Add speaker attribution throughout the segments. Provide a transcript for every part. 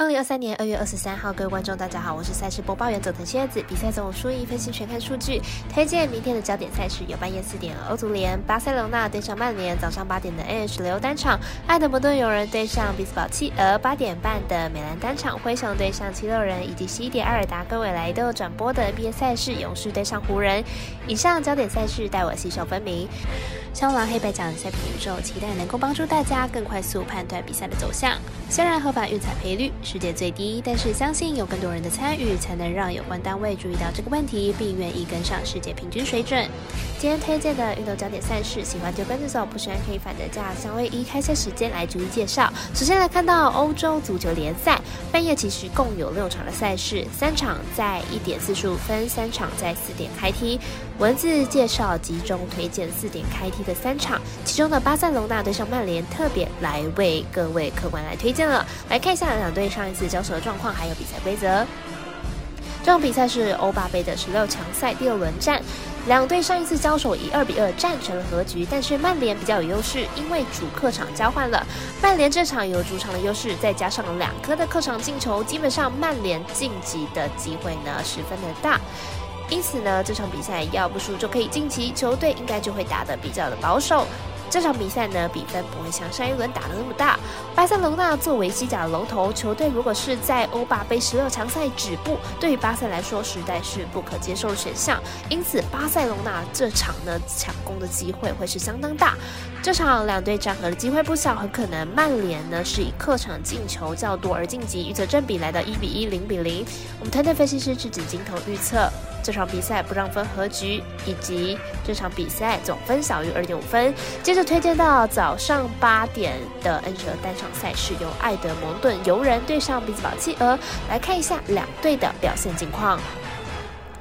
Speaker 1: 二零二三年二月二十三号，各位观众，大家好，我是赛事播报员佐藤蝎子。比赛总输赢分析全看数据，推荐明天的焦点赛事有半夜四点欧足联巴塞罗那对上曼联，早上八点的 N H 流单场，爱德蒙顿有人对上比斯堡企鹅，八点半的美兰单场，灰熊对上七六人，以及十一点阿尔达跟未来都有转播的 NBA 赛事，勇士对上湖人。以上焦点赛事带我细手分明。香狼黑白奖赛品宇宙，期待能够帮助大家更快速判断比赛的走向。虽然合法运彩赔率世界最低，但是相信有更多人的参与，才能让有关单位注意到这个问题，并愿意跟上世界平均水准。今天推荐的运动焦点赛事，喜欢就跟着走，不喜欢可以反着价。相位一开赛时间来逐一介绍。首先来看到欧洲足球联赛，半夜其实共有六场的赛事，三场在一点四十五分，三场在四点开踢。文字介绍集中推荐四点开踢的三场，其中的巴塞隆纳对上曼联，特别来为各位客官来推荐了。来看一下两队上一次交手的状况，还有比赛规则。这场比赛是欧巴杯的十六强赛第二轮战，两队上一次交手以二比二战成了和局，但是曼联比较有优势，因为主客场交换了。曼联这场有主场的优势，再加上两颗的客场进球，基本上曼联晋级的机会呢十分的大。因此呢，这场比赛要不输就可以晋级，球队应该就会打得比较的保守。这场比赛呢，比分不会像上一轮打的那么大。巴塞罗那作为西甲的龙头球队，如果是在欧霸杯十六强赛止步，对于巴塞来说实在是不可接受的选项。因此，巴塞罗那这场呢抢攻的机会会是相当大。这场两队战和的机会不小，很可能曼联呢是以客场进球较多而晋级，预测正比来到一比一、零比零。我们团队分析师是指金头预测。这场比赛不让分和局，以及这场比赛总分小于二点五分。接着推荐到早上八点的 N 折单场赛事，由爱德蒙顿游人对上比兹堡企鹅，来看一下两队的表现情况。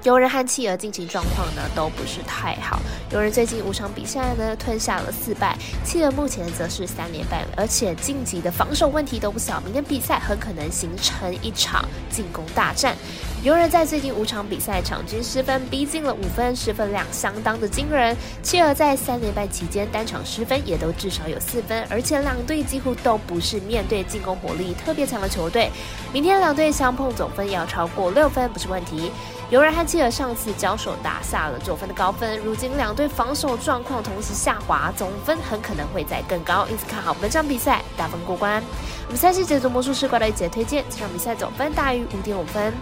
Speaker 1: 游人和企鹅近期状况呢都不是太好，游人最近五场比赛呢吞下了四败，企鹅目前则是三连败，而且晋级的防守问题都不小，明天比赛很可能形成一场进攻大战。游人在最近五场比赛场均失分逼近了五分，失分量相当的惊人。企鹅在三连败期间单场失分也都至少有四分，而且两队几乎都不是面对进攻火力特别强的球队。明天两队相碰总分要超过六分不是问题。游人和企鹅上次交手打下了九分的高分，如今两队防守状况同时下滑，总分很可能会再更高，因此看好本场比赛打分过关。我们赛事解读魔术师怪的一节推荐，这场比赛总分大于五点五分。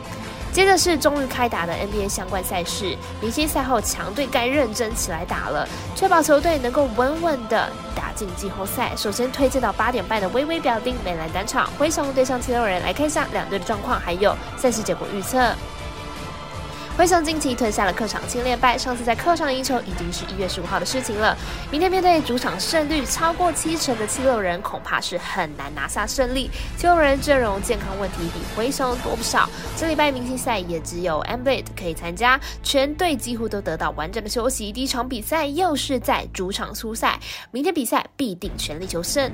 Speaker 1: 接着是终于开打的 NBA 相关赛事，明星赛后强队该认真起来打了，确保球队能够稳稳的打进季后赛。首先推荐到八点半的微微表定美兰单场，灰熊对上七六人，来看一下两队的状况，还有赛事结果预测。灰熊近期吞下了客场七连败，上次在客场赢球已经是一月十五号的事情了。明天面对主场胜率超过七成的七六人，恐怕是很难拿下胜利。七六人阵容健康问题比灰熊多不少，这礼拜明星赛也只有 a m b l a 可以参加，全队几乎都得到完整的休息。第一场比赛又是在主场出赛，明天比赛必定全力求胜。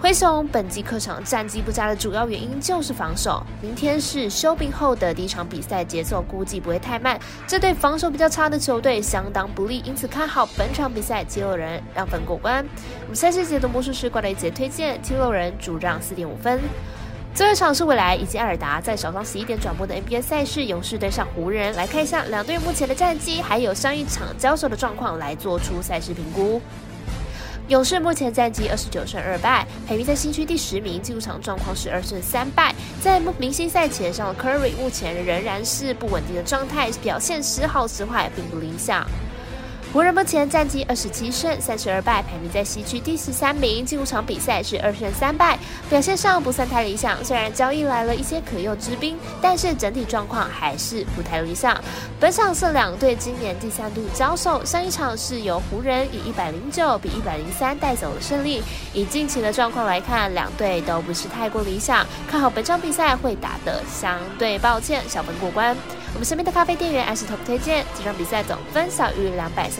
Speaker 1: 灰熊本季客场战绩不佳的主要原因就是防守。明天是休兵后的第一场比赛，节奏估计不会太慢。这对防守比较差的球队相当不利，因此看好本场比赛七六人让分过关。我们赛事解读魔术师挂了一节推荐七六人主让四点五分。最后一场是未来以及艾尔达在早上十一点转播的 NBA 赛事，勇士对上湖人。来看一下两队目前的战绩，还有上一场交手的状况，来做出赛事评估。勇士目前战绩二十九胜二败，排名在新区第十名，进入场状况是二胜三败。在明星赛前上的 Curry 目前仍然是不稳定的状态，表现时好时坏，并不理想。湖人目前战绩二十七胜三十二败，排名在西区第十三名。近五场比赛是二胜三败，表现上不算太理想。虽然交易来了一些可用之兵，但是整体状况还是不太理想。本场是两队今年第三度交手，上一场是由湖人以一百零九比一百零三带走了胜利。以近期的状况来看，两队都不是太过理想，看好本场比赛会打得相对抱歉，小分过关。我们身边的咖啡店员 S Top 推荐，这场比赛总分小于两百三